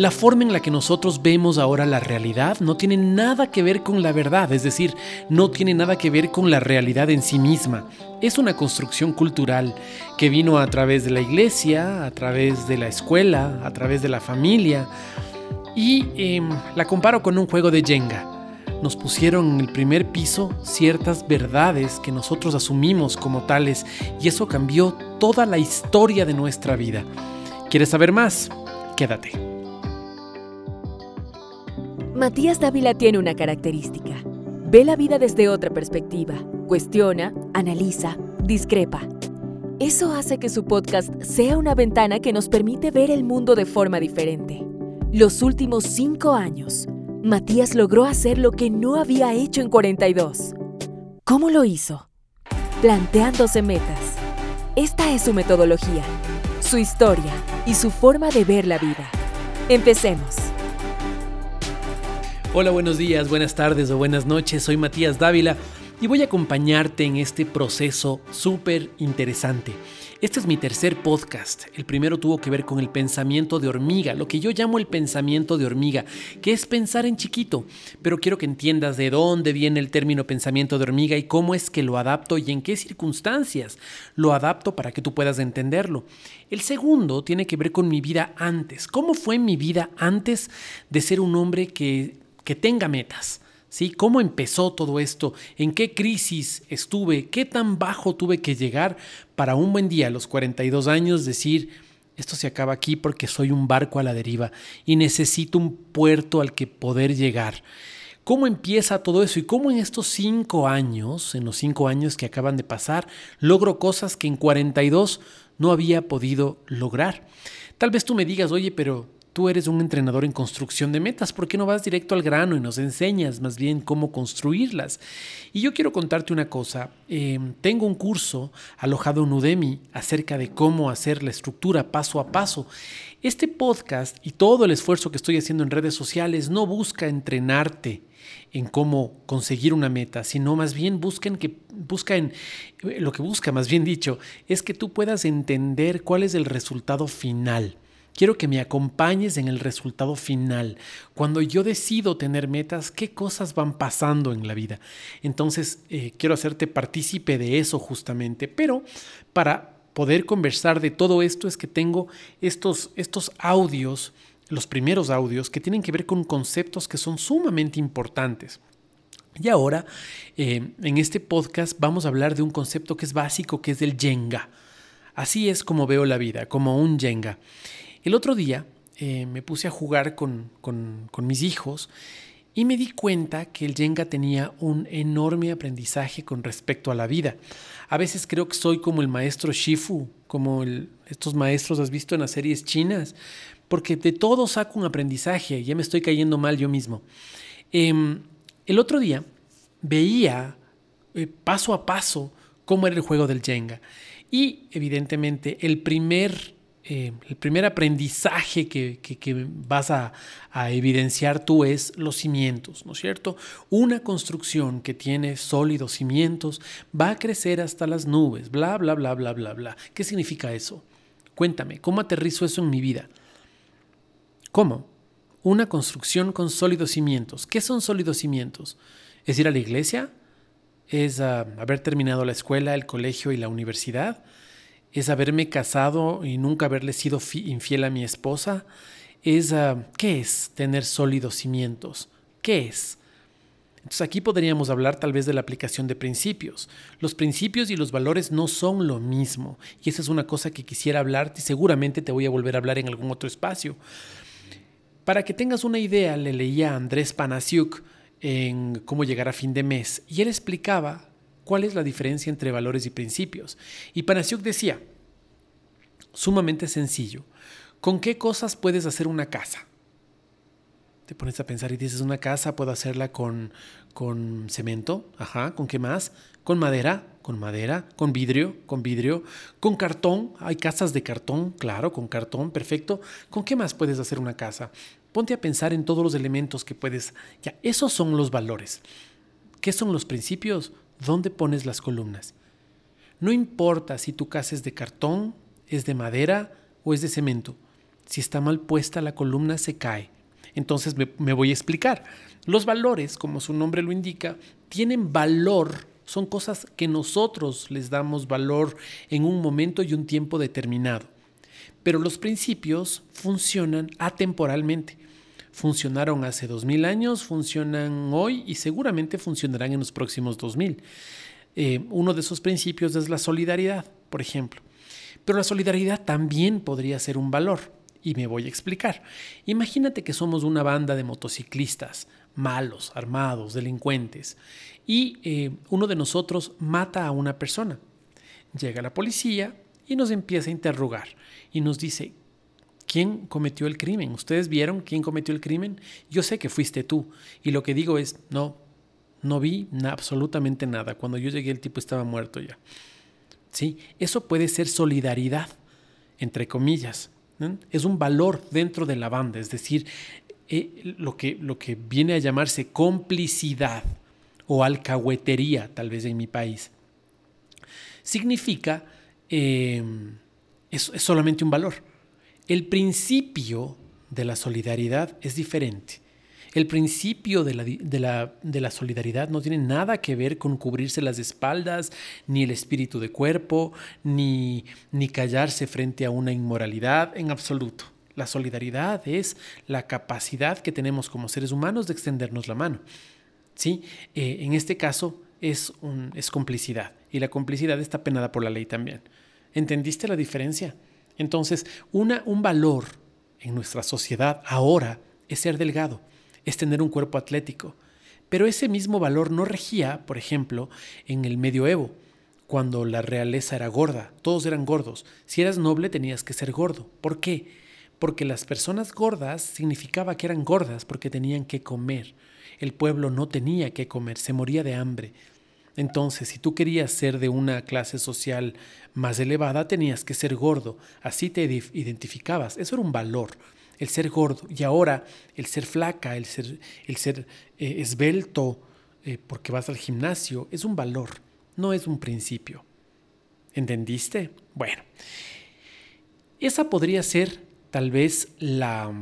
La forma en la que nosotros vemos ahora la realidad no tiene nada que ver con la verdad, es decir, no tiene nada que ver con la realidad en sí misma. Es una construcción cultural que vino a través de la iglesia, a través de la escuela, a través de la familia. Y em, la comparo con un juego de Jenga. Nos pusieron en el primer piso ciertas verdades que nosotros asumimos como tales y eso cambió toda la historia de nuestra vida. ¿Quieres saber más? Quédate. Matías Dávila tiene una característica. Ve la vida desde otra perspectiva, cuestiona, analiza, discrepa. Eso hace que su podcast sea una ventana que nos permite ver el mundo de forma diferente. Los últimos cinco años, Matías logró hacer lo que no había hecho en 42. ¿Cómo lo hizo? Planteándose metas. Esta es su metodología, su historia y su forma de ver la vida. Empecemos. Hola, buenos días, buenas tardes o buenas noches. Soy Matías Dávila y voy a acompañarte en este proceso súper interesante. Este es mi tercer podcast. El primero tuvo que ver con el pensamiento de hormiga, lo que yo llamo el pensamiento de hormiga, que es pensar en chiquito. Pero quiero que entiendas de dónde viene el término pensamiento de hormiga y cómo es que lo adapto y en qué circunstancias lo adapto para que tú puedas entenderlo. El segundo tiene que ver con mi vida antes. ¿Cómo fue mi vida antes de ser un hombre que, que tenga metas? ¿Sí? ¿Cómo empezó todo esto? ¿En qué crisis estuve? ¿Qué tan bajo tuve que llegar para un buen día a los 42 años decir, esto se acaba aquí porque soy un barco a la deriva y necesito un puerto al que poder llegar? ¿Cómo empieza todo eso y cómo en estos cinco años, en los cinco años que acaban de pasar, logro cosas que en 42 no había podido lograr? Tal vez tú me digas, oye, pero Tú eres un entrenador en construcción de metas, ¿por qué no vas directo al grano y nos enseñas más bien cómo construirlas? Y yo quiero contarte una cosa, em, tengo un curso alojado en Udemy acerca de cómo hacer la estructura paso a paso. Este podcast y todo el esfuerzo que estoy haciendo en redes sociales no busca entrenarte en cómo conseguir una meta, sino más bien busca que busca en lo que busca, más bien dicho, es que tú puedas entender cuál es el resultado final. Quiero que me acompañes en el resultado final. Cuando yo decido tener metas, ¿qué cosas van pasando en la vida? Entonces, eh, quiero hacerte partícipe de eso justamente. Pero para poder conversar de todo esto es que tengo estos, estos audios, los primeros audios, que tienen que ver con conceptos que son sumamente importantes. Y ahora, eh, en este podcast, vamos a hablar de un concepto que es básico, que es el Jenga. Así es como veo la vida, como un Jenga. El otro día eh, me puse a jugar con, mis hijos y me di cuenta que el Jenga tenía un enorme aprendizaje con respecto a la vida. A veces creo que soy como el maestro Shifu, como estos maestros has visto en las series chinas, porque de todo saco un aprendizaje, ya me estoy cayendo mal yo mismo. Em, el otro día veía eh, paso a paso cómo era el juego del Jenga y evidentemente el primer eh, el primer aprendizaje que, vas a, evidenciar tú es los cimientos, ¿no es cierto? Una construcción que tiene sólidos cimientos va a crecer hasta las nubes, bla, bla, bla, bla, bla, bla. ¿Qué significa eso? Cuéntame, ¿cómo aterrizo eso en mi vida? ¿Cómo? Una construcción con sólidos cimientos. ¿Qué son sólidos cimientos? ¿Es ir a la iglesia? ¿Es ah, haber terminado la escuela, el colegio y la universidad? Es haberme casado y nunca haberle sido infiel a mi esposa, es ah, ¿qué es tener sólidos cimientos? ¿Qué es? Entonces aquí podríamos hablar tal vez de la aplicación de principios. Los principios y los valores no son lo mismo y esa es una cosa que quisiera hablarte y seguramente te voy a volver a hablar en algún otro espacio. Para que tengas una idea, le leía a Andrés Panasiuk en Cómo llegar a fin de mes y él explicaba cuál es la diferencia entre valores y principios. Y Panasiuk decía, sumamente sencillo, ¿con qué cosas puedes hacer una casa? Te pones a pensar y dices, una casa puedo hacerla con, con cemento, ajá, ¿con qué más? Con madera, con madera, con vidrio, con vidrio, con cartón, hay casas de cartón, claro, con cartón, perfecto. ¿Con qué más puedes hacer una casa? Ponte a pensar en todos los elementos que puedes, ya, esos son los valores. ¿Qué son los principios? ¿Dónde pones las columnas? No importa si tu casa es de cartón, es de madera o es de cemento. Si está mal puesta, la columna se cae. Entonces me, me voy a explicar. Los valores, como su nombre lo indica, tienen valor son cosas que nosotros les damos valor en un momento y un tiempo determinado. Pero los principios funcionan atemporalmente. Funcionaron hace dos mil años, funcionan hoy y seguramente funcionarán en los próximos dos mil. Eh, uno de esos principios es la solidaridad, por ejemplo. Pero la solidaridad también podría ser un valor. Y me voy a explicar. Imagínate que somos una banda de motociclistas, malos, armados, delincuentes, y eh, uno de nosotros mata a una persona. Llega la policía y nos empieza a interrogar y nos dice, ¿quién cometió el crimen? ¿Ustedes vieron quién cometió el crimen? Yo sé que fuiste tú. Y lo que digo es, no, no vi absolutamente nada. Cuando yo llegué el tipo estaba muerto ya. ¿Sí? Eso puede ser solidaridad, entre comillas. Es un valor dentro de la banda, es decir, eh, lo, que, lo que viene a llamarse complicidad o alcahuetería, tal vez en mi país, significa, eh, es, solamente un valor. El principio de la solidaridad es diferente. El principio de la, de, la, solidaridad no tiene nada que ver con cubrirse las espaldas, ni el espíritu de cuerpo, ni, ni callarse frente a una inmoralidad en absoluto. La solidaridad es la capacidad que tenemos como seres humanos de extendernos la mano. ¿sí? Eh, en este caso es, un, es complicidad y la complicidad está penada por la ley también. ¿Entendiste la diferencia? Entonces, una, un valor en nuestra sociedad ahora es ser delgado, es tener un cuerpo atlético. Pero ese mismo valor no regía, por ejemplo, en el medioevo, cuando la realeza era gorda, todos eran gordos. Si eras noble tenías que ser gordo. ¿Por qué? Porque las personas gordas significaba que eran gordas porque tenían que comer el pueblo no tenía que comer, se moría de hambre. Entonces, si tú querías ser de una clase social más elevada, tenías que ser gordo. Así te identificabas. Eso era un valor, el ser gordo. Y ahora, el ser flaca, el ser, el ser eh, esbelto, eh, porque vas al gimnasio, es un valor, no es un principio. ¿Entendiste? Bueno, esa podría ser tal vez la,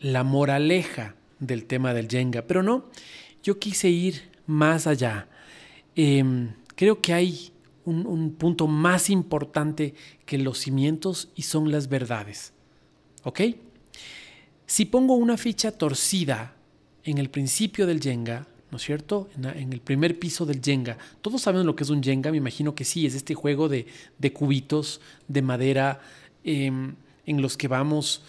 la moraleja del tema del Jenga, pero no, yo quise ir más allá. Em, creo que hay un, un, punto más importante que los cimientos y son las verdades. ¿Ok? Si pongo una ficha torcida en el principio del Jenga, ¿no es cierto? En, el primer piso del Jenga. Todos saben lo que es un Jenga, me imagino que sí, es este juego de, de cubitos de madera em, en los que vamos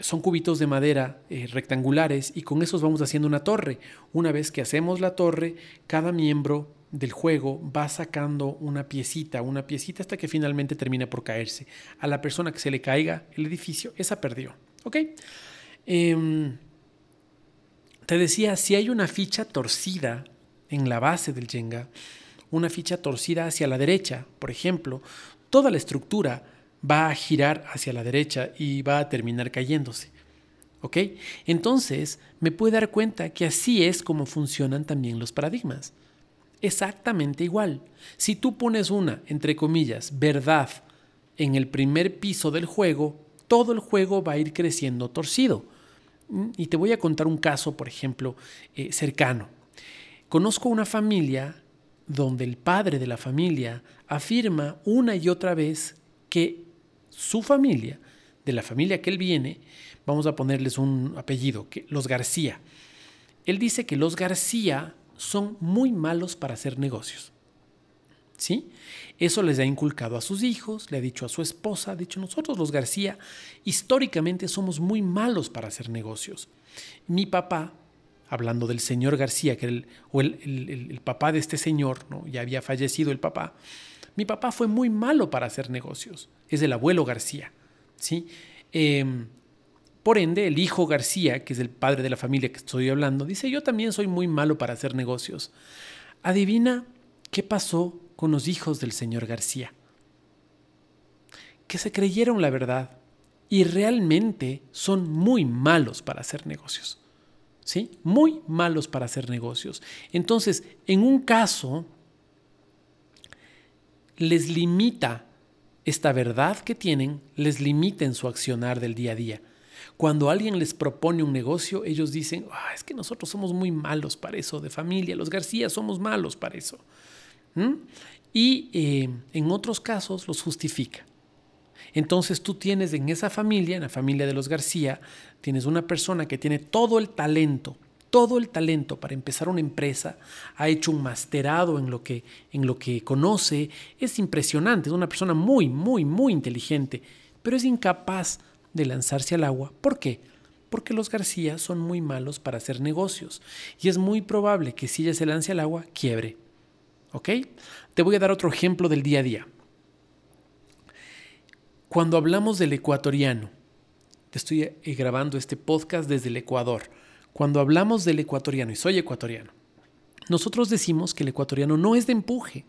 son cubitos de madera eh, rectangulares y con esos vamos haciendo una torre. Una vez que hacemos la torre, cada miembro del juego va sacando una piecita, una piecita hasta que finalmente termina por caerse. A la persona que se le caiga el edificio, esa perdió. ¿Ok? Em, te decía, si hay una ficha torcida en la base del Jenga, una ficha torcida hacia la derecha, por ejemplo, toda la estructura va a girar hacia la derecha y va a terminar cayéndose. ¿Ok? Entonces me puedo dar cuenta que así es como funcionan también los paradigmas. Exactamente igual. Si tú pones una, entre comillas, verdad en el primer piso del juego, todo el juego va a ir creciendo torcido. Y te voy a contar un caso, por ejemplo, eh, cercano. Conozco una familia donde el padre de la familia afirma una y otra vez que su familia, de la familia que él viene, vamos a ponerles un apellido, que, los García. Él dice que los García son muy malos para hacer negocios. ¿Sí? Eso les ha inculcado a sus hijos, le ha dicho a su esposa, ha dicho nosotros los García, históricamente somos muy malos para hacer negocios. Mi papá, hablando del señor García, que el, o el, papá de este señor, ¿no? ya había fallecido el papá, mi papá fue muy malo para hacer negocios. Es el abuelo García. ¿sí? Em, por ende, el hijo García, que es el padre de la familia que estoy hablando, dice, yo también soy muy malo para hacer negocios. Adivina qué pasó con los hijos del señor García. Que se creyeron la verdad y realmente son muy malos para hacer negocios. ¿Sí? Muy malos para hacer negocios. Entonces, en un caso, les limita esta verdad que tienen les limita en su accionar del día a día. Cuando alguien les propone un negocio, ellos dicen, ah, es que nosotros somos muy malos para eso, de familia, los García somos malos para eso. ¿Mm? Y eh, en otros casos los justifica. Entonces tú tienes en esa familia, en la familia de los García, tienes una persona que tiene todo el talento, todo el talento para empezar una empresa, ha hecho un masterado en lo que, en lo que conoce, es impresionante, es una persona muy, muy, muy inteligente, pero es incapaz lanzarse al agua. ¿Por qué? Porque los García son muy malos para hacer negocios y es muy probable que si ella se lance al agua, quiebre. ¿Ok? Te voy a dar otro ejemplo del día a día. Cuando hablamos del ecuatoriano, te estoy eh, grabando este podcast desde el Ecuador. Cuando hablamos del ecuatoriano, y soy ecuatoriano, nosotros decimos que el ecuatoriano no es de empuje.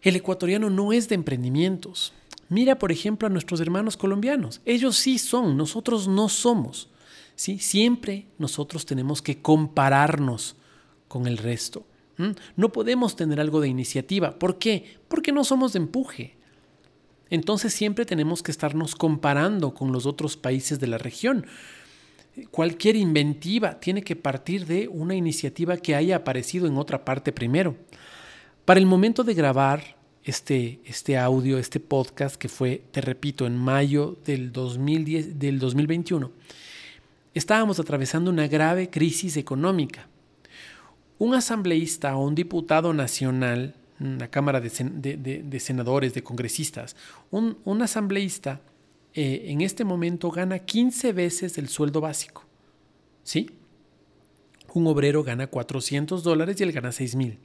El ecuatoriano no es de emprendimientos. Mira, por ejemplo, a nuestros hermanos colombianos. Ellos sí son, nosotros no somos. ¿sí? Siempre nosotros tenemos que compararnos con el resto. No podemos tener algo de iniciativa. ¿Por qué? Porque no somos de empuje. Entonces siempre tenemos que estarnos comparando con los otros países de la región. Cualquier inventiva tiene que partir de una iniciativa que haya aparecido en otra parte primero. Para el momento de grabar este, este audio, este podcast que fue, te repito, en mayo del, 2010, del 2021, estábamos atravesando una grave crisis económica. Un asambleísta o un diputado nacional una Cámara de, Senadores, de Congresistas, un, asambleísta eh, en este momento gana 15 veces el sueldo básico. ¿Sí? Un obrero gana 400 dólares y él gana 6 mil.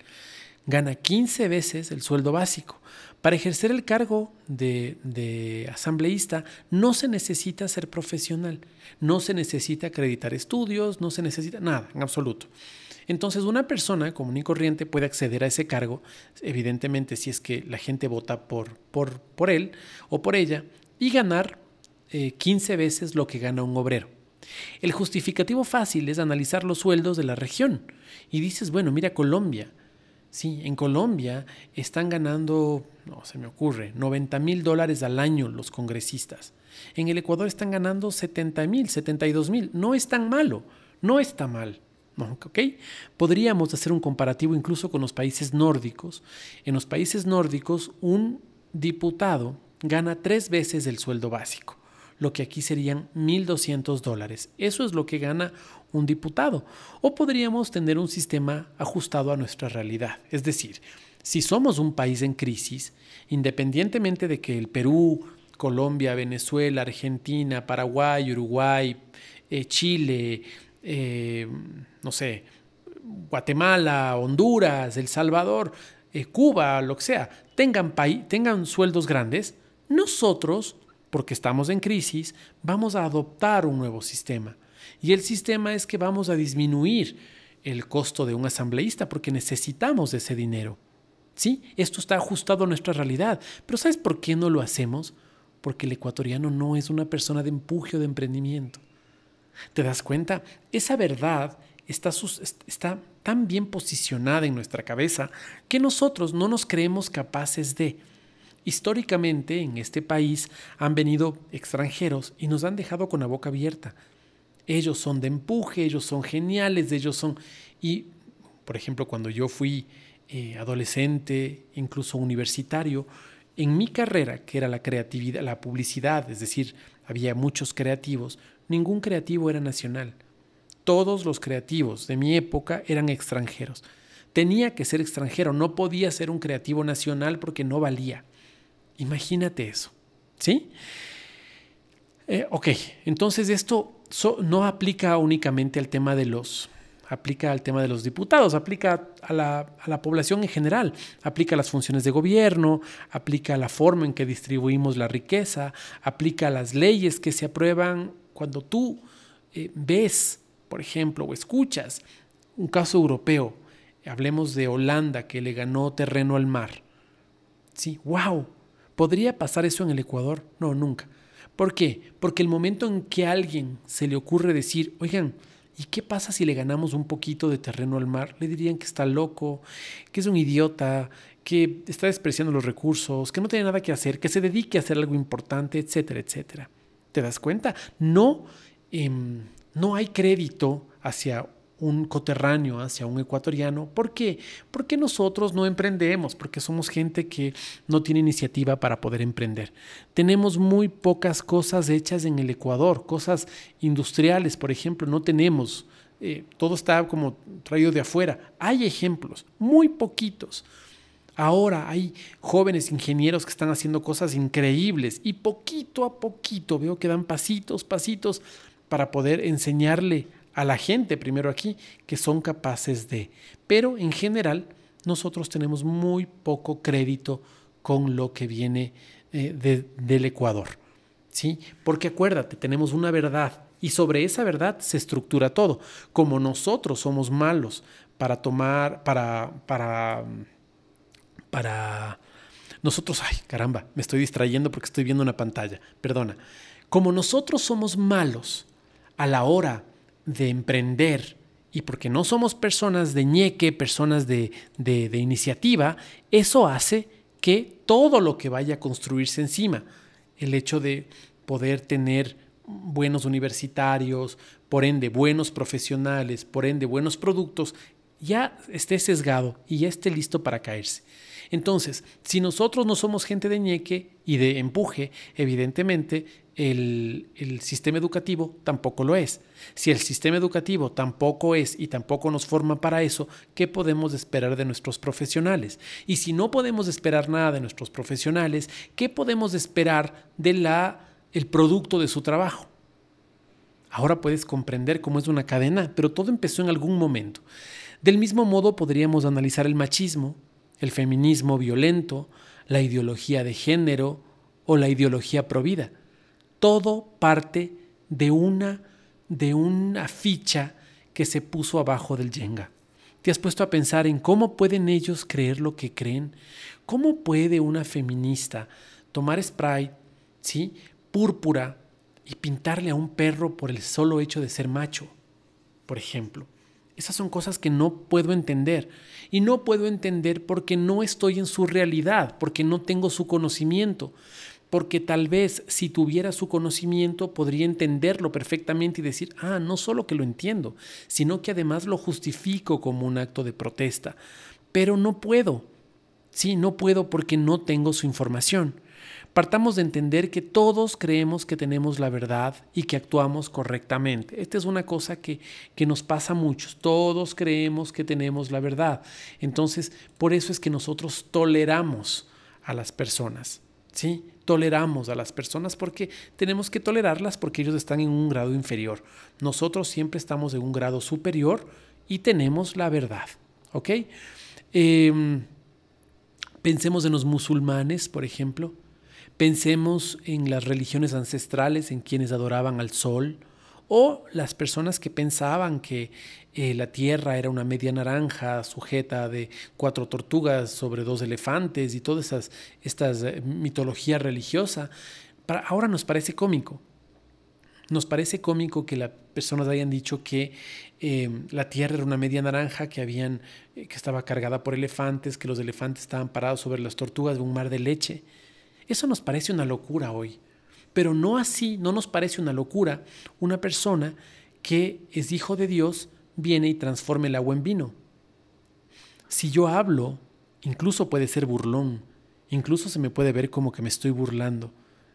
Gana 15 veces el sueldo básico. Para ejercer el cargo de, de, asambleísta no se necesita ser profesional, no se necesita acreditar estudios, no se necesita nada, en absoluto. Entonces una persona común y corriente puede acceder a ese cargo, evidentemente si es que la gente vota por, por, por él o por ella, y ganar 15 eh, veces lo que gana un obrero. El justificativo fácil es analizar los sueldos de la región. Y dices, bueno, mira Colombia. Sí, en Colombia están ganando, no se me ocurre, 90 mil dólares al año los congresistas. En el Ecuador están ganando 70 mil, 72 mil. No es tan malo, no está mal. Podríamos hacer un comparativo incluso con los países nórdicos. En los países nórdicos, un diputado gana tres veces el sueldo básico, lo que aquí serían 1.200 dólares. Eso es lo que gana un diputado. O podríamos tener un sistema ajustado a nuestra realidad. Es decir, si somos un país en crisis, independientemente de que el Perú, Colombia, Venezuela, Argentina, Paraguay, Uruguay, eh, Chile, eh, no sé, Guatemala, Honduras, El Salvador, eh, Cuba, lo que sea, tengan, tengan sueldos grandes, nosotros, porque estamos en crisis, vamos a adoptar un nuevo sistema. Y el sistema es que vamos a disminuir el costo de un asambleísta porque necesitamos ese dinero. ¿Sí? Esto está ajustado a nuestra realidad. Pero ¿sabes por qué no lo hacemos? Porque el ecuatoriano no es una persona de empuje o de emprendimiento. ¿Te das cuenta? Esa verdad está, está tan bien posicionada en nuestra cabeza que nosotros no nos creemos capaces de. Históricamente en este país han venido extranjeros y nos han dejado con la boca abierta. Ellos son de empuje, ellos son geniales, ellos son... Y, por ejemplo, cuando yo fui eh, adolescente, incluso universitario, en mi carrera, que era la creatividad, la publicidad, es decir, había muchos creativos, ningún creativo era nacional. Todos los creativos de mi época eran extranjeros. Tenía que ser extranjero, no podía ser un creativo nacional porque no valía. Imagínate eso. ¿Sí? Eh, ok, entonces esto no aplica únicamente al tema de los aplica al tema de los diputados, aplica a la, población en general, aplica a las funciones de gobierno, aplica a la forma en que distribuimos la riqueza, aplica a las leyes que se aprueban cuando tú eh, ves, por ejemplo, o escuchas un caso europeo, hablemos de Holanda que le ganó terreno al mar. Sí, wow, ¿podría pasar eso en el Ecuador? No, nunca. ¿Por qué? Porque el momento en que a alguien se le ocurre decir, oigan, ¿Y qué pasa si le ganamos un poquito de terreno al mar? Le dirían que está loco, que es un idiota, que está despreciando los recursos, que no tiene nada que hacer, que se dedique a hacer algo importante, etcétera, etcétera. ¿Te das cuenta? No, em, no hay crédito hacia un coterráneo, hacia un ecuatoriano. ¿Por qué? Porque nosotros no emprendemos, porque somos gente que no tiene iniciativa para poder emprender. Tenemos muy pocas cosas hechas en el Ecuador, cosas industriales, por ejemplo, no tenemos. Eh, todo está como traído de afuera. Hay ejemplos, muy poquitos. Ahora hay jóvenes ingenieros que están haciendo cosas increíbles y poquito a poquito veo que dan pasitos, pasitos para poder enseñarle a la gente primero aquí que son capaces de. Pero en general nosotros tenemos muy poco crédito con lo que viene eh, del Ecuador. ¿sí? Porque acuérdate, tenemos una verdad y sobre esa verdad se estructura todo. Como nosotros somos malos para tomar, para, para, para nosotros, ay caramba, me estoy distrayendo porque estoy viendo una pantalla, perdona. Como nosotros somos malos a la hora de emprender y porque no somos personas de ñeque, personas de, de, iniciativa, eso hace que todo lo que vaya a construirse encima, el hecho de poder tener buenos universitarios, por ende buenos profesionales, por ende buenos productos, ya esté sesgado y ya esté listo para caerse. Entonces, si nosotros no somos gente de ñeque y de empuje, evidentemente el, sistema educativo tampoco lo es. Si el sistema educativo tampoco es y tampoco nos forma para eso, ¿qué podemos esperar de nuestros profesionales? Y si no podemos esperar nada de nuestros profesionales, ¿qué podemos esperar de la el producto de su trabajo? Ahora puedes comprender cómo es una cadena, pero todo empezó en algún momento. Del mismo modo podríamos analizar el machismo, el feminismo violento, la ideología de género o la ideología provida todo parte de una, de una ficha que se puso abajo del Jenga. ¿Te has puesto a pensar en cómo pueden ellos creer lo que creen? ¿Cómo puede una feminista tomar spray, ¿sí? púrpura, y pintarle a un perro por el solo hecho de ser macho, por ejemplo? Esas son cosas que no puedo entender. Y no puedo entender porque no estoy en su realidad, porque no tengo su conocimiento porque tal vez si tuviera su conocimiento podría entenderlo perfectamente y decir, ah, no solo que lo entiendo, sino que además lo justifico como un acto de protesta. Pero no puedo. Sí, no puedo porque no tengo su información. Partamos de entender que todos creemos que tenemos la verdad y que actuamos correctamente. Esta es una cosa que, que, nos pasa a muchos. Todos creemos que tenemos la verdad. Entonces, por eso es que nosotros toleramos a las personas. ¿sí? Toleramos a las personas porque tenemos que tolerarlas porque ellos están en un grado inferior. Nosotros siempre estamos en un grado superior y tenemos la verdad, ¿ok? Em, pensemos en los musulmanes, por ejemplo. Pensemos en las religiones ancestrales, en quienes adoraban al sol, o las personas que pensaban que eh, la Tierra era una media naranja sujeta de cuatro tortugas sobre dos elefantes y todas esas estas, eh, mitología religiosa, ahora nos parece cómico. Nos parece cómico que las personas hayan dicho que eh, la Tierra era una media naranja, que, habían, que estaba cargada por elefantes, que los elefantes estaban parados sobre las tortugas de un mar de leche. Eso nos parece una locura hoy. Pero no así, no nos parece una locura una persona que es hijo de Dios viene y transforma el agua en vino. Si yo hablo, incluso puede ser burlón, incluso se me puede ver como que me estoy burlando.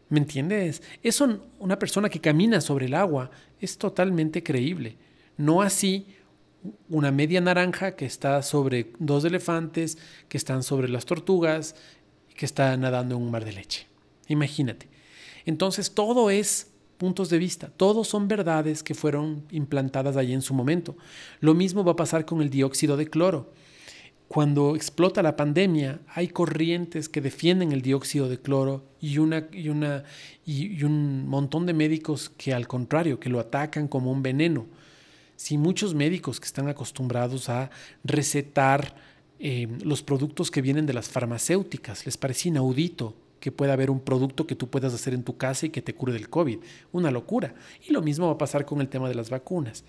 ¿Me entiendes? Eso, una persona que camina sobre el agua es totalmente creíble. No así una media naranja que está sobre dos elefantes, que están sobre las tortugas, que está nadando en un mar de leche. Imagínate. Entonces todo es puntos de vista, todos son verdades que fueron implantadas allí en su momento. Lo mismo va a pasar con el dióxido de cloro. Cuando explota la pandemia, hay corrientes que defienden el dióxido de cloro y, una, y, una, y, un montón de médicos que al contrario, que lo atacan como un veneno. Si muchos médicos que están acostumbrados a recetar eh, los productos que vienen de las farmacéuticas, les parece inaudito que pueda haber un producto que tú puedas hacer en tu casa y que te cure del COVID. Una locura. Y lo mismo va a pasar con el tema de las vacunas.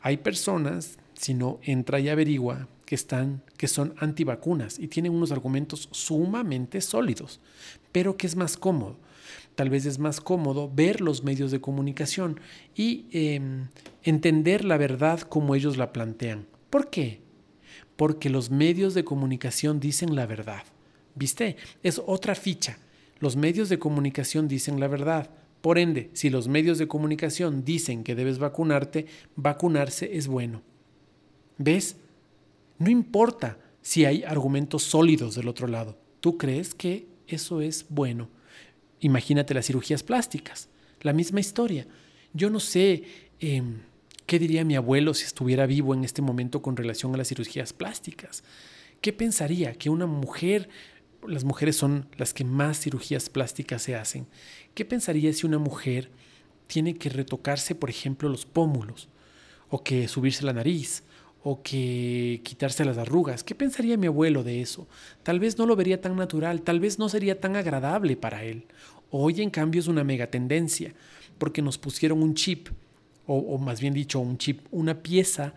Hay personas, si no entra y averigua que, están, que son antivacunas y tienen unos argumentos sumamente sólidos, pero que es más cómodo. Tal vez es más cómodo ver los medios de comunicación y em, entender la verdad como ellos la plantean. ¿Por qué? Porque los medios de comunicación dicen la verdad. ¿Viste? Es otra ficha. Los medios de comunicación dicen la verdad. Por ende, si los medios de comunicación dicen que debes vacunarte, vacunarse es bueno. ¿Ves? No importa si hay argumentos sólidos del otro lado. Tú crees que eso es bueno. Imagínate las cirugías plásticas. La misma historia. Yo no sé em, qué diría mi abuelo si estuviera vivo en este momento con relación a las cirugías plásticas. ¿Qué pensaría que una mujer, las mujeres son las que más cirugías plásticas se hacen, qué pensaría si una mujer tiene que retocarse, por ejemplo, los pómulos, o que subirse la nariz, o que quitarse las arrugas. ¿Qué pensaría mi abuelo de eso? Tal vez no lo vería tan natural, tal vez no sería tan agradable para él. Hoy en cambio es una mega tendencia, porque nos pusieron un chip, o, más bien dicho, un chip, una pieza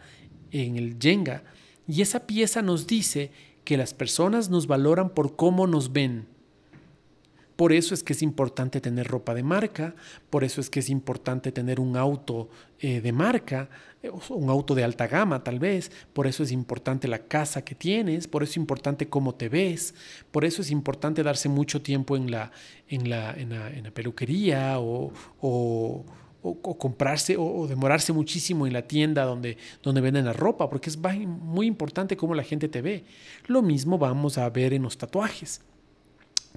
en el Jenga, y esa pieza nos dice que las personas nos valoran por cómo nos ven. Por eso es que es importante tener ropa de marca, por eso es que es importante tener un auto eh, de marca, eh, un auto de alta gama tal vez, por eso es importante la casa que tienes, por eso es importante cómo te ves, por eso es importante darse mucho tiempo en la, en la, en la, peluquería o, o, comprarse o, demorarse muchísimo en la tienda donde, donde venden la ropa, porque es muy importante cómo la gente te ve. Lo mismo vamos a ver en los tatuajes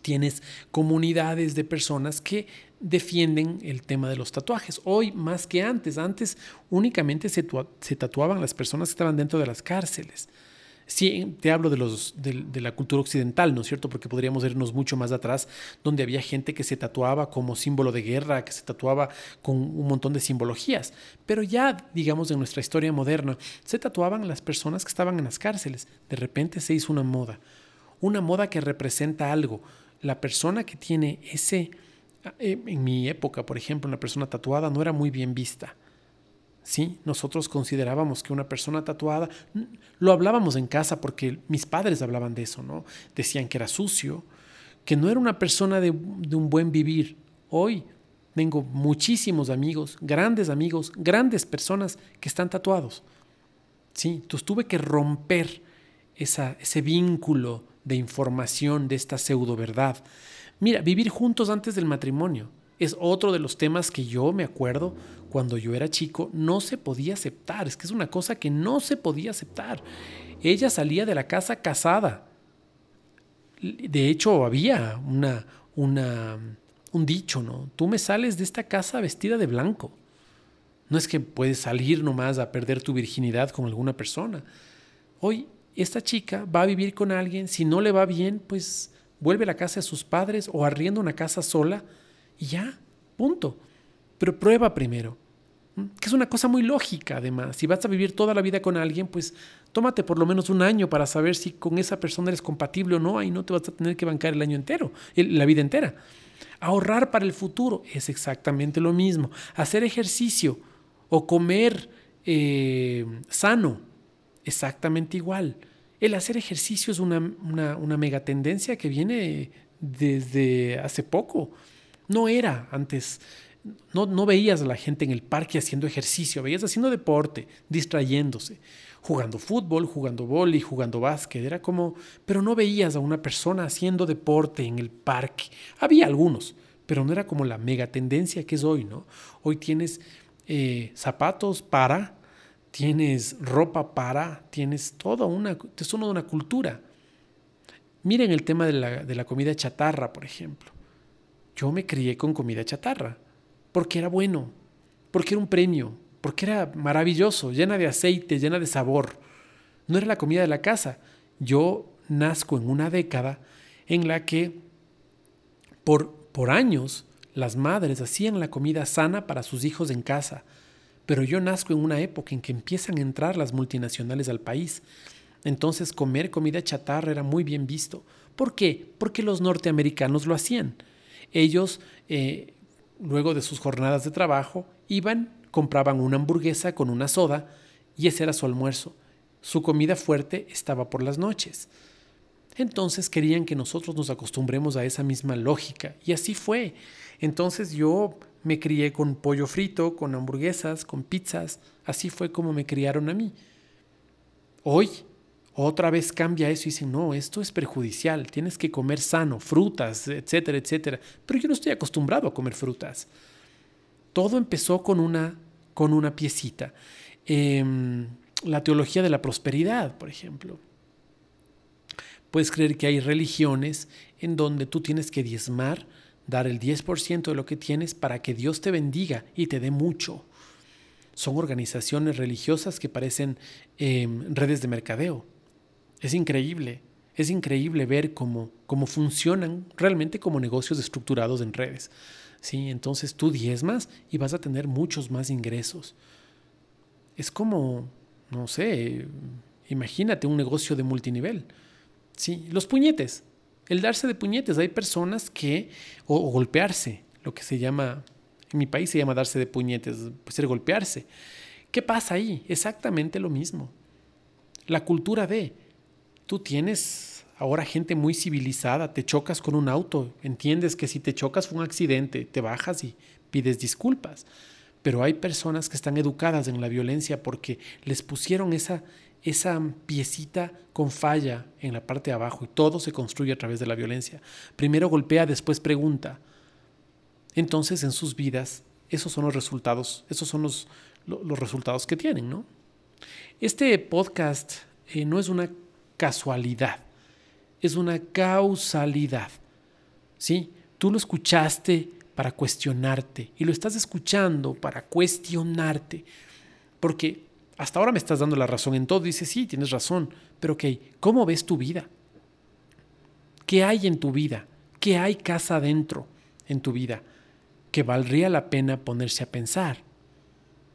tienes comunidades de personas que defienden el tema de los tatuajes. Hoy más que antes, antes únicamente se, tatuaban las personas que estaban dentro de las cárceles. Sí, te hablo de, los, de, la cultura occidental, ¿no es cierto? Porque podríamos irnos mucho más atrás, donde había gente que se tatuaba como símbolo de guerra, que se tatuaba con un montón de simbologías. Pero ya, digamos, en nuestra historia moderna, se tatuaban las personas que estaban en las cárceles. De repente se hizo una moda, una moda que representa algo, la persona que tiene ese, eh, en mi época, por ejemplo, una persona tatuada no era muy bien vista. Sí, nosotros considerábamos que una persona tatuada, lo hablábamos en casa porque mis padres hablaban de eso, ¿no? Decían que era sucio, que no era una persona de, un buen vivir. Hoy tengo muchísimos amigos, grandes amigos, grandes personas que están tatuados. Sí, entonces tuve que romper esa, ese vínculo de información de esta pseudo verdad. Mira, vivir juntos antes del matrimonio es otro de los temas que yo me acuerdo cuando yo era chico no se podía aceptar. Es que es una cosa que no se podía aceptar. Ella salía de la casa casada. De hecho, había una, un dicho, ¿no? Tú me sales de esta casa vestida de blanco. No es que puedes salir nomás a perder tu virginidad con alguna persona. Hoy esta chica va a vivir con alguien, si no le va bien, pues vuelve a la casa de sus padres o arrienda una casa sola y ya, punto. Pero prueba primero, que es una cosa muy lógica además. Si vas a vivir toda la vida con alguien, pues tómate por lo menos un año para saber si con esa persona eres compatible o no, ahí no te vas a tener que bancar el año entero, la vida entera. Ahorrar para el futuro es exactamente lo mismo. Hacer ejercicio o comer eh, sano exactamente igual. El hacer ejercicio es una, una, mega tendencia que viene desde hace poco. No era antes, no, no, veías a la gente en el parque haciendo ejercicio, veías haciendo deporte, distrayéndose, jugando fútbol, jugando vóley, jugando básquet, era como, pero no veías a una persona haciendo deporte en el parque. Había algunos, pero no era como la mega tendencia que es hoy, ¿no? Hoy tienes eh, zapatos para tienes ropa para, tienes toda una, es una, una cultura. Miren el tema de la, de la comida chatarra, por ejemplo. Yo me crié con comida chatarra, porque era bueno, porque era un premio, porque era maravilloso, llena de aceite, llena de sabor. No era la comida de la casa. Yo nazco en una década en la que por, por años las madres hacían la comida sana para sus hijos en casa pero yo nazco en una época en que empiezan a entrar las multinacionales al país. Entonces comer comida chatarra era muy bien visto. ¿Por qué? Porque los norteamericanos lo hacían. Ellos, eh, luego de sus jornadas de trabajo, iban, compraban una hamburguesa con una soda y ese era su almuerzo. Su comida fuerte estaba por las noches. Entonces querían que nosotros nos acostumbremos a esa misma lógica. Y así fue. Entonces yo me crié con pollo frito, con hamburguesas, con pizzas. Así fue como me criaron a mí. Hoy otra vez cambia eso y dice, no, esto es perjudicial, tienes que comer sano, frutas, etcétera, etcétera. Pero yo no estoy acostumbrado a comer frutas. Todo empezó con una, con una piecita. Em, la teología de la prosperidad, por ejemplo. Puedes creer que hay religiones en donde tú tienes que diezmar, dar el 10% de lo que tienes para que Dios te bendiga y te dé mucho. Son organizaciones religiosas que parecen em, redes de mercadeo. Es increíble, es increíble ver cómo, cómo funcionan realmente como negocios estructurados en redes. ¿sí? Entonces tú diezmas y vas a tener muchos más ingresos. Es como, no sé, imagínate un negocio de multinivel. Sí, los puñetes, el darse de puñetes. Hay personas que, o, golpearse, lo que se llama, en mi país se llama darse de puñetes, pues ser golpearse. ¿Qué pasa ahí? Exactamente lo mismo. La cultura de, tú tienes ahora gente muy civilizada, te chocas con un auto, entiendes que si te chocas fue un accidente, te bajas y pides disculpas. Pero hay personas que están educadas en la violencia porque les pusieron esa, esa piecita con falla en la parte de abajo y todo se construye a través de la violencia. Primero golpea, después pregunta. Entonces en sus vidas esos son los resultados, esos son los, los resultados que tienen, ¿no? Este podcast eh, no es una casualidad, es una causalidad. ¿Sí? Tú lo escuchaste para cuestionarte y lo estás escuchando para cuestionarte, porque hasta ahora me estás dando la razón en todo. Dices, sí, tienes razón, pero ok, ¿cómo ves tu vida? ¿Qué hay en tu vida? ¿Qué hay casa adentro en tu vida que valdría la pena ponerse a pensar?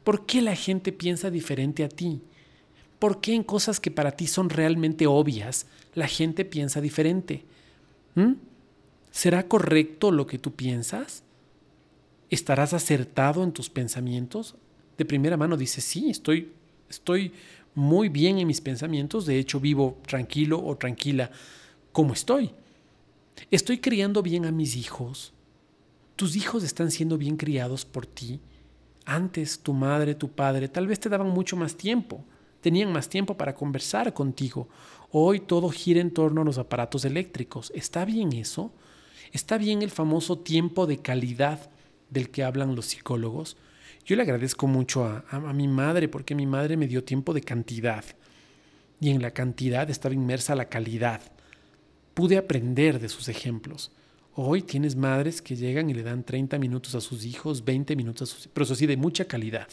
¿Por qué la gente piensa diferente a ti? ¿Por qué en cosas que para ti son realmente obvias la gente piensa diferente? ¿Mm? ¿Será correcto lo que tú piensas? ¿Estarás acertado en tus pensamientos? De primera mano dices, sí, estoy, estoy muy bien en mis pensamientos, de hecho vivo tranquilo o tranquila como estoy. ¿Estoy criando bien a mis hijos? ¿Tus hijos están siendo bien criados por ti? Antes tu madre, tu padre, tal vez te daban mucho más tiempo tenían más tiempo para conversar contigo. Hoy todo gira en torno a los aparatos eléctricos. ¿Está bien eso? ¿Está bien el famoso tiempo de calidad del que hablan los psicólogos? Yo le agradezco mucho a, a, mi madre porque mi madre me dio tiempo de cantidad y en la cantidad estaba inmersa la calidad. Pude aprender de sus ejemplos. Hoy tienes madres que llegan y le dan 30 minutos a sus hijos, 20 minutos a sus pero eso sí, de mucha calidad.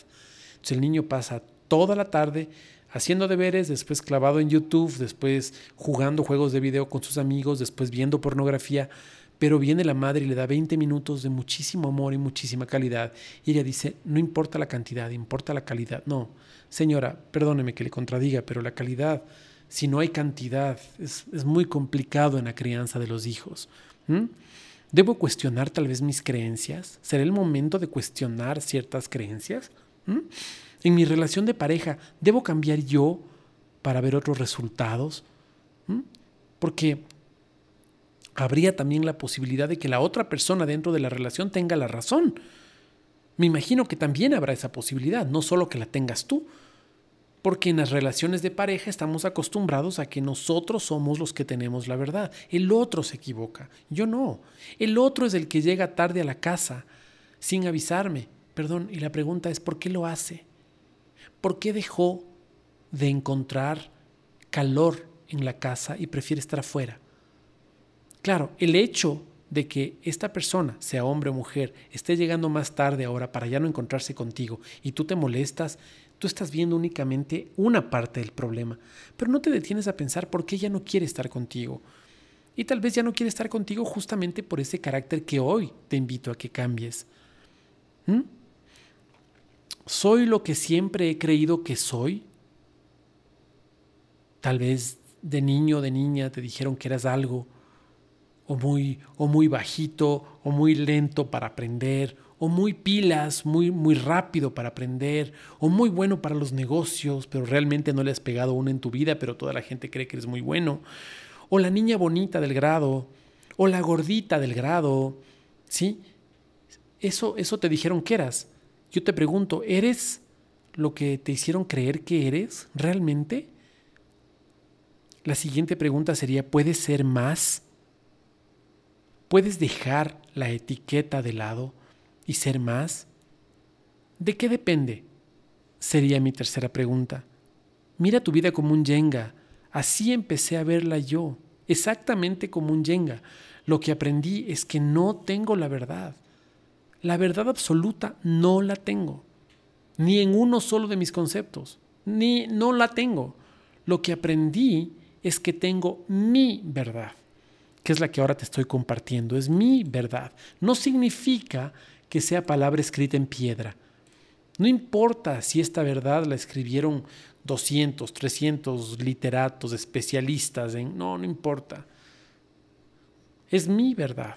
Entonces el niño pasa toda la tarde haciendo deberes, después clavado en YouTube, después jugando juegos de video con sus amigos, después viendo pornografía, pero viene la madre y le da 20 minutos de muchísimo amor y muchísima calidad. Y ella dice, no importa la cantidad, importa la calidad. No, señora, perdóneme que le contradiga, pero la calidad, si no hay cantidad, es, muy complicado en la crianza de los hijos. ¿Debo cuestionar tal vez mis creencias? ¿Será el momento de cuestionar ciertas creencias? En mi relación de pareja, ¿debo cambiar yo para ver otros resultados? ¿Mm? Porque habría también la posibilidad de que la otra persona dentro de la relación tenga la razón. Me imagino que también habrá esa posibilidad, no solo que la tengas tú. Porque en las relaciones de pareja estamos acostumbrados a que nosotros somos los que tenemos la verdad. El otro se equivoca, yo no. El otro es el que llega tarde a la casa sin avisarme. Perdón, y la pregunta es, ¿por qué lo hace? ¿Por qué dejó de encontrar calor en la casa y prefiere estar afuera? Claro, el hecho de que esta persona, sea hombre o mujer, esté llegando más tarde ahora para ya no encontrarse contigo y tú te molestas, tú estás viendo únicamente una parte del problema, pero no te detienes a pensar por qué ella no quiere estar contigo. Y tal vez ya no quiere estar contigo justamente por ese carácter que hoy te invito a que cambies. ¿Mm? ¿Soy lo que siempre he creído que soy? Tal vez de niño o de niña te dijeron que eras algo, o muy, o muy bajito, o muy lento para aprender, o muy pilas, muy, muy rápido para aprender, o muy bueno para los negocios, pero realmente no le has pegado uno en tu vida, pero toda la gente cree que eres muy bueno, o la niña bonita del grado, o la gordita del grado, ¿sí? Eso, eso te dijeron que eras. Yo te pregunto, ¿eres lo que te hicieron creer que eres realmente? La siguiente pregunta sería, ¿puedes ser más? ¿Puedes dejar la etiqueta de lado y ser más? ¿De qué depende? Sería mi tercera pregunta. Mira tu vida como un yenga. Así empecé a verla yo, exactamente como un yenga. Lo que aprendí es que no tengo la verdad. La verdad absoluta no la tengo. Ni en uno solo de mis conceptos. Ni no la tengo. Lo que aprendí es que tengo mi verdad que es la que ahora te estoy compartiendo, es mi verdad. No significa que sea palabra escrita en piedra. No importa si esta verdad la escribieron 200, 300 literatos, especialistas en... No, no importa. Es mi verdad.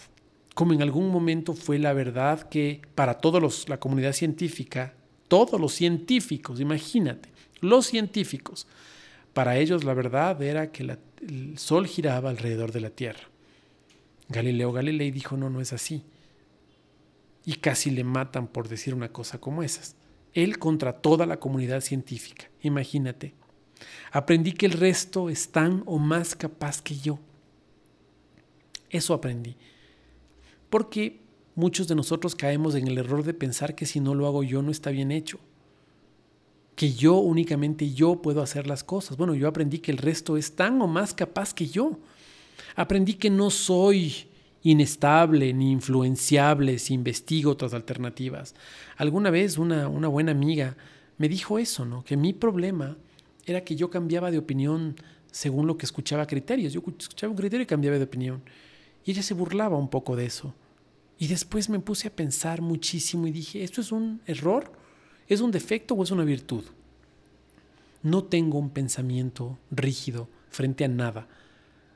Como en algún momento fue la verdad que para toda la comunidad científica, todos los científicos, imagínate, los científicos, para ellos la verdad era que el Sol giraba alrededor de la Tierra. Galileo Galilei dijo, no, no es así. Y casi le matan por decir una cosa como esas. Él contra toda la comunidad científica, imagínate. Aprendí que el resto es tan o más capaz que yo. Eso aprendí. Porque muchos de nosotros caemos en el error de pensar que si no lo hago yo no está bien hecho. Que yo únicamente yo puedo hacer las cosas. Bueno, yo aprendí que el resto es tan o más capaz que yo. Aprendí que no soy inestable ni influenciable si investigo otras alternativas. Alguna vez una, una buena amiga me dijo eso, ¿no? Que mi problema era que yo cambiaba de opinión según lo que escuchaba criterios. Yo escuchaba un criterio y cambiaba de opinión. Y ella se burlaba un poco de eso. Y después me puse a pensar muchísimo y dije, ¿esto es un error? ¿Es un defecto o es una virtud? No tengo un pensamiento rígido frente a nada.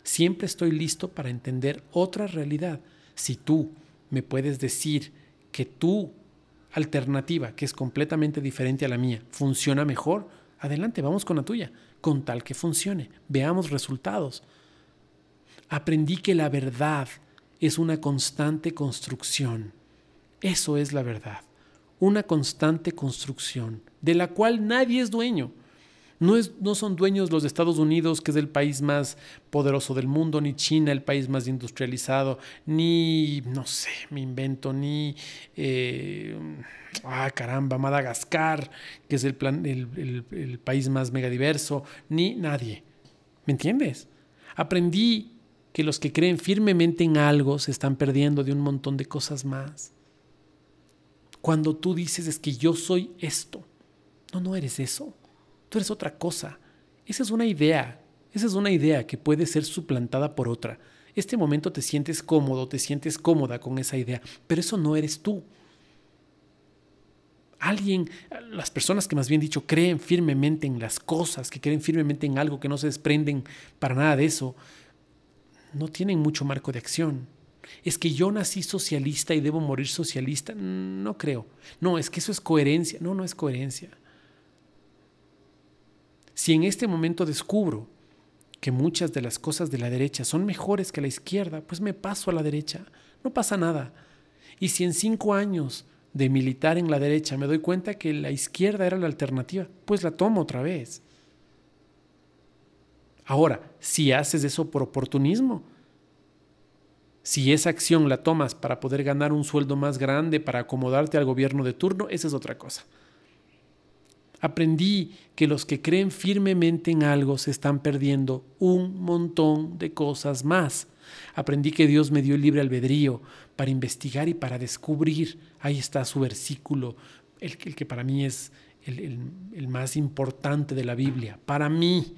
Siempre estoy listo para entender otra realidad. Si tú me puedes decir que tu alternativa, que es completamente diferente a la mía, funciona mejor, adelante, vamos con la tuya, con tal que funcione. Veamos resultados. Aprendí que la verdad es una constante construcción. Eso es la verdad. Una constante construcción de la cual nadie es dueño. No, es, no son dueños los Estados Unidos, que es el país más poderoso del mundo, ni China, el país más industrializado, ni, no sé, me invento, ni, eh, ah, caramba, Madagascar, que es el, plan, el, el país más megadiverso, ni nadie. ¿Me entiendes? Aprendí que los que creen firmemente en algo se están perdiendo de un montón de cosas más. Cuando tú dices es que yo soy esto, no, no eres eso. Tú eres otra cosa. Esa es una idea. Esa es una idea que puede ser suplantada por otra. Este momento te sientes cómodo, te sientes cómoda con esa idea, pero eso no eres tú. Alguien, las personas que más bien dicho creen firmemente en las cosas, que creen firmemente en algo, que no se desprenden para nada de eso, no tienen mucho marco de acción. Es que yo nací socialista y debo morir socialista. No creo. No, es que eso es coherencia. No, no es coherencia. Si en este momento descubro que muchas de las cosas de la derecha son mejores que la izquierda, pues me paso a la derecha. No pasa nada. Y si en cinco años de militar en la derecha me doy cuenta que la izquierda era la alternativa, pues la tomo otra vez. Ahora, si haces eso por oportunismo, si esa acción la tomas para poder ganar un sueldo más grande, para acomodarte al gobierno de turno, esa es otra cosa. Aprendí que los que creen firmemente en algo se están perdiendo un montón de cosas más. Aprendí que Dios me dio el libre albedrío para investigar y para descubrir. Ahí está su versículo, el, que para mí es el, el más importante de la Biblia. Para mí,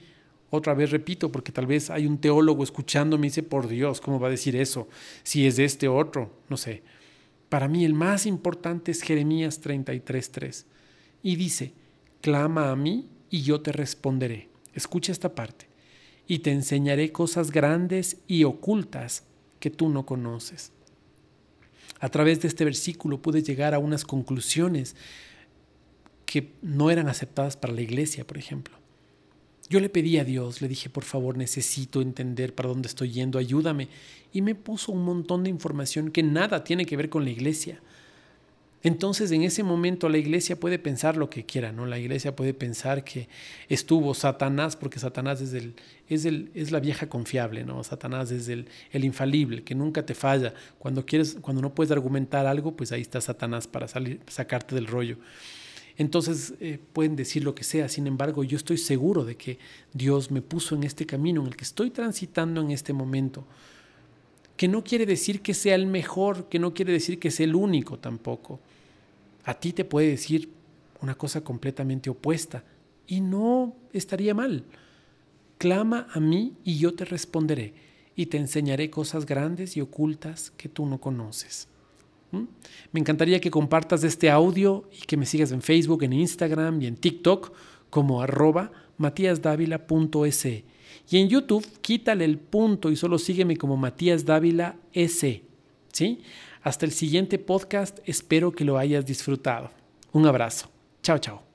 otra vez repito, porque tal vez hay un teólogo escuchándome y dice, por Dios, ¿cómo va a decir eso? Si es de este otro, no sé. Para mí el más importante es Jeremías 33.3. Y dice, clama a mí y yo te responderé. Escucha esta parte. Y te enseñaré cosas grandes y ocultas que tú no conoces. A través de este versículo pude llegar a unas conclusiones que no eran aceptadas para la iglesia, por ejemplo. Yo le pedí a Dios, le dije, por favor, necesito entender para dónde estoy yendo, ayúdame. Y me puso un montón de información que nada tiene que ver con la iglesia. Entonces en ese momento la iglesia puede pensar lo que quiera, ¿no? La iglesia puede pensar que estuvo Satanás, porque Satanás es, el, es, el, es la vieja confiable, ¿no? Satanás es el, el, infalible, que nunca te falla. Cuando, quieres, cuando no puedes argumentar algo, pues ahí está Satanás para salir, sacarte del rollo. Entonces eh, pueden decir lo que sea, sin embargo yo estoy seguro de que Dios me puso en este camino en el que estoy transitando en este momento, que no quiere decir que sea el mejor, que no quiere decir que sea el único tampoco a ti te puede decir una cosa completamente opuesta y no estaría mal. Clama a mí y yo te responderé y te enseñaré cosas grandes y ocultas que tú no conoces. Me encantaría que compartas este audio y que me sigas en Facebook, en Instagram y en TikTok como arroba. Y en YouTube, quítale el punto y solo sígueme como Matías Dávila S. ¿Sí? Hasta el siguiente podcast, espero que lo hayas disfrutado. Un abrazo. Chao, chao.